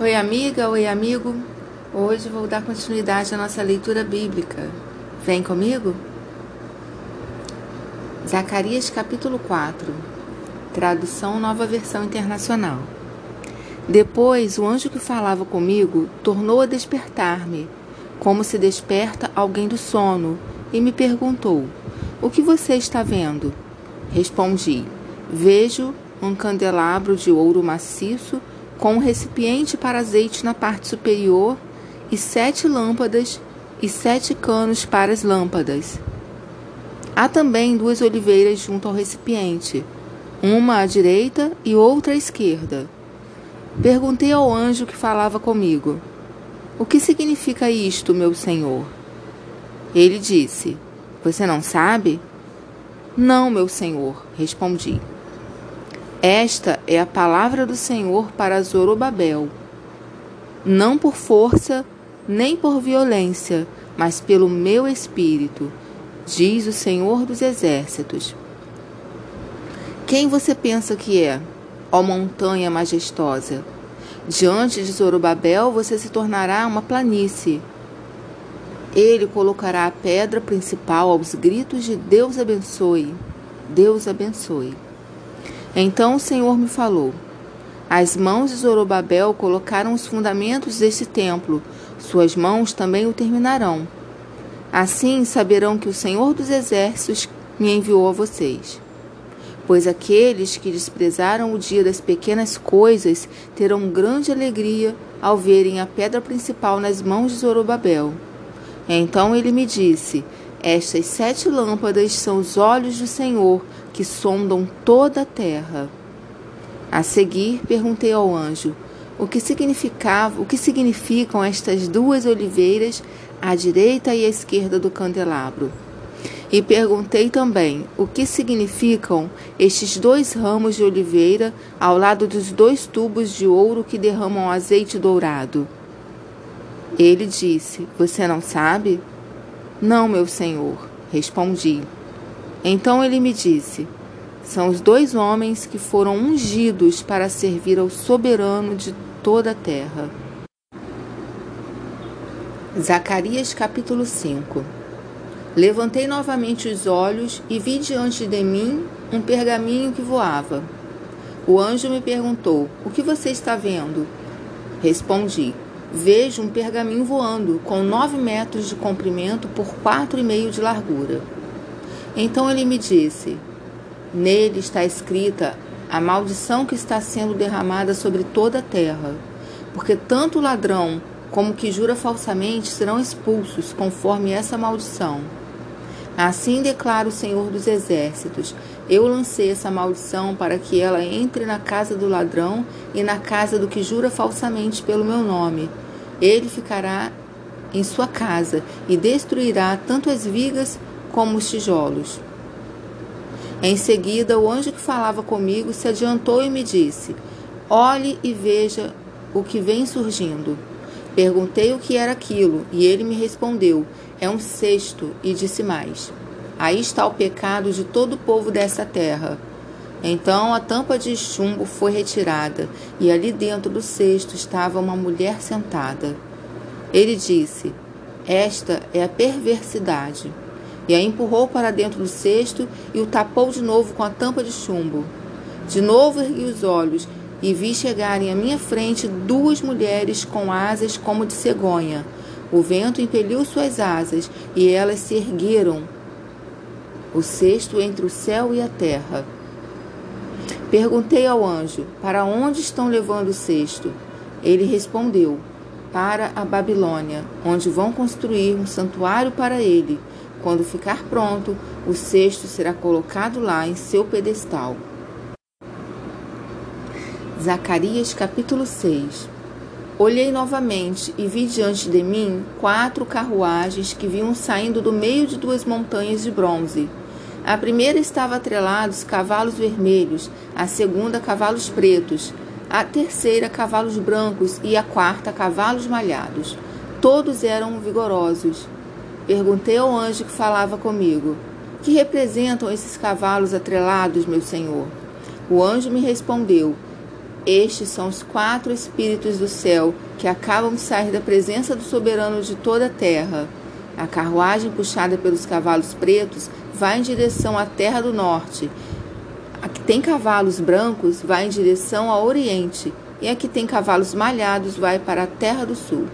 Oi, amiga, oi, amigo. Hoje vou dar continuidade à nossa leitura bíblica. Vem comigo? Zacarias capítulo 4, tradução Nova Versão Internacional. Depois, o anjo que falava comigo tornou a despertar-me, como se desperta alguém do sono, e me perguntou: O que você está vendo? Respondi: Vejo um candelabro de ouro maciço com um recipiente para azeite na parte superior e sete lâmpadas e sete canos para as lâmpadas. Há também duas oliveiras junto ao recipiente, uma à direita e outra à esquerda. Perguntei ao anjo que falava comigo: O que significa isto, meu senhor? Ele disse: Você não sabe? Não, meu senhor, respondi. Esta é a palavra do Senhor para Zorobabel. Não por força, nem por violência, mas pelo meu espírito, diz o Senhor dos Exércitos. Quem você pensa que é, ó montanha majestosa? Diante de Zorobabel você se tornará uma planície. Ele colocará a pedra principal aos gritos de Deus abençoe. Deus abençoe. Então o Senhor me falou: As mãos de Zorobabel colocaram os fundamentos deste templo, suas mãos também o terminarão. Assim saberão que o Senhor dos Exércitos me enviou a vocês. Pois aqueles que desprezaram o dia das pequenas coisas terão grande alegria ao verem a pedra principal nas mãos de Zorobabel. Então ele me disse: estas sete lâmpadas são os olhos do Senhor que sondam toda a terra. A seguir, perguntei ao anjo o que significava, o que significam estas duas oliveiras à direita e à esquerda do candelabro. E perguntei também o que significam estes dois ramos de oliveira ao lado dos dois tubos de ouro que derramam azeite dourado. Ele disse: Você não sabe? Não, meu senhor, respondi. Então ele me disse: São os dois homens que foram ungidos para servir ao soberano de toda a terra. Zacarias capítulo 5 Levantei novamente os olhos e vi diante de mim um pergaminho que voava. O anjo me perguntou: O que você está vendo? Respondi: vejo um pergaminho voando com nove metros de comprimento por quatro e meio de largura. Então ele me disse: Nele está escrita a maldição que está sendo derramada sobre toda a terra, porque tanto o ladrão como o que jura falsamente serão expulsos conforme essa maldição. Assim declara o Senhor dos Exércitos: Eu lancei essa maldição para que ela entre na casa do ladrão e na casa do que jura falsamente pelo meu nome. Ele ficará em sua casa e destruirá tanto as vigas como os tijolos. Em seguida, o anjo que falava comigo se adiantou e me disse: Olhe e veja o que vem surgindo. Perguntei o que era aquilo, e ele me respondeu: É um cesto, e disse mais: Aí está o pecado de todo o povo dessa terra. Então a tampa de chumbo foi retirada, e ali dentro do cesto estava uma mulher sentada. Ele disse: Esta é a perversidade. E a empurrou para dentro do cesto e o tapou de novo com a tampa de chumbo. De novo ergui os olhos e vi chegarem à minha frente duas mulheres com asas como de cegonha. O vento impeliu suas asas e elas se ergueram, o cesto entre o céu e a terra. Perguntei ao anjo: Para onde estão levando o cesto? Ele respondeu: Para a Babilônia, onde vão construir um santuário para ele. Quando ficar pronto, o cesto será colocado lá em seu pedestal. Zacarias capítulo 6 Olhei novamente e vi diante de mim quatro carruagens que vinham saindo do meio de duas montanhas de bronze. A primeira estava atrelados cavalos vermelhos, a segunda cavalos pretos, a terceira cavalos brancos e a quarta cavalos malhados. Todos eram vigorosos. Perguntei ao anjo que falava comigo: Que representam esses cavalos atrelados, meu senhor? O anjo me respondeu: Estes são os quatro espíritos do céu que acabam de sair da presença do soberano de toda a terra. A carruagem puxada pelos cavalos pretos vai em direção à terra do norte. A que tem cavalos brancos vai em direção ao oriente, e a que tem cavalos malhados vai para a terra do sul.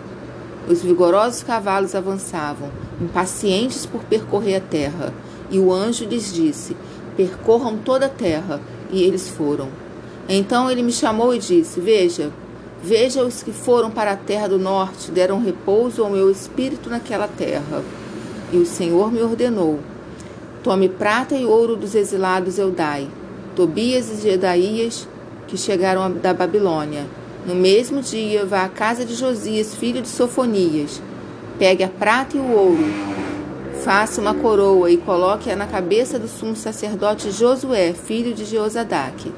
Os vigorosos cavalos avançavam, impacientes por percorrer a terra, e o anjo lhes disse: Percorram toda a terra, e eles foram. Então ele me chamou e disse: Veja, veja os que foram para a terra do norte, deram repouso ao meu espírito naquela terra. E o Senhor me ordenou: Tome prata e ouro dos exilados Eudai, Tobias e Jedaías, que chegaram da Babilônia. No mesmo dia, vá à casa de Josias, filho de Sofonias. Pegue a prata e o ouro. Faça uma coroa e coloque-a na cabeça do sumo sacerdote Josué, filho de Jeozadaque.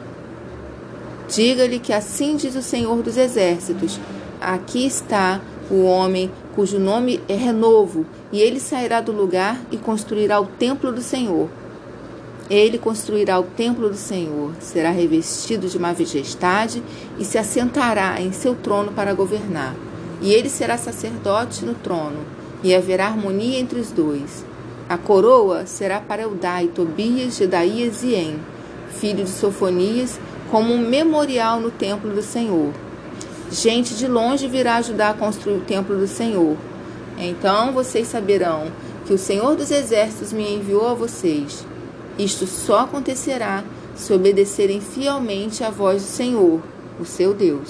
Diga-lhe que assim diz o Senhor dos Exércitos: Aqui está o homem cujo nome é Renovo, e ele sairá do lugar e construirá o templo do Senhor. Ele construirá o templo do Senhor, será revestido de majestade e se assentará em seu trono para governar. E ele será sacerdote no trono, e haverá harmonia entre os dois. A coroa será para Eudai, Tobias, Gedaías e En, filho de Sofonias, como um memorial no templo do Senhor. Gente de longe virá ajudar a construir o templo do Senhor. Então vocês saberão que o Senhor dos Exércitos me enviou a vocês. Isto só acontecerá se obedecerem fielmente à voz do Senhor, o seu Deus.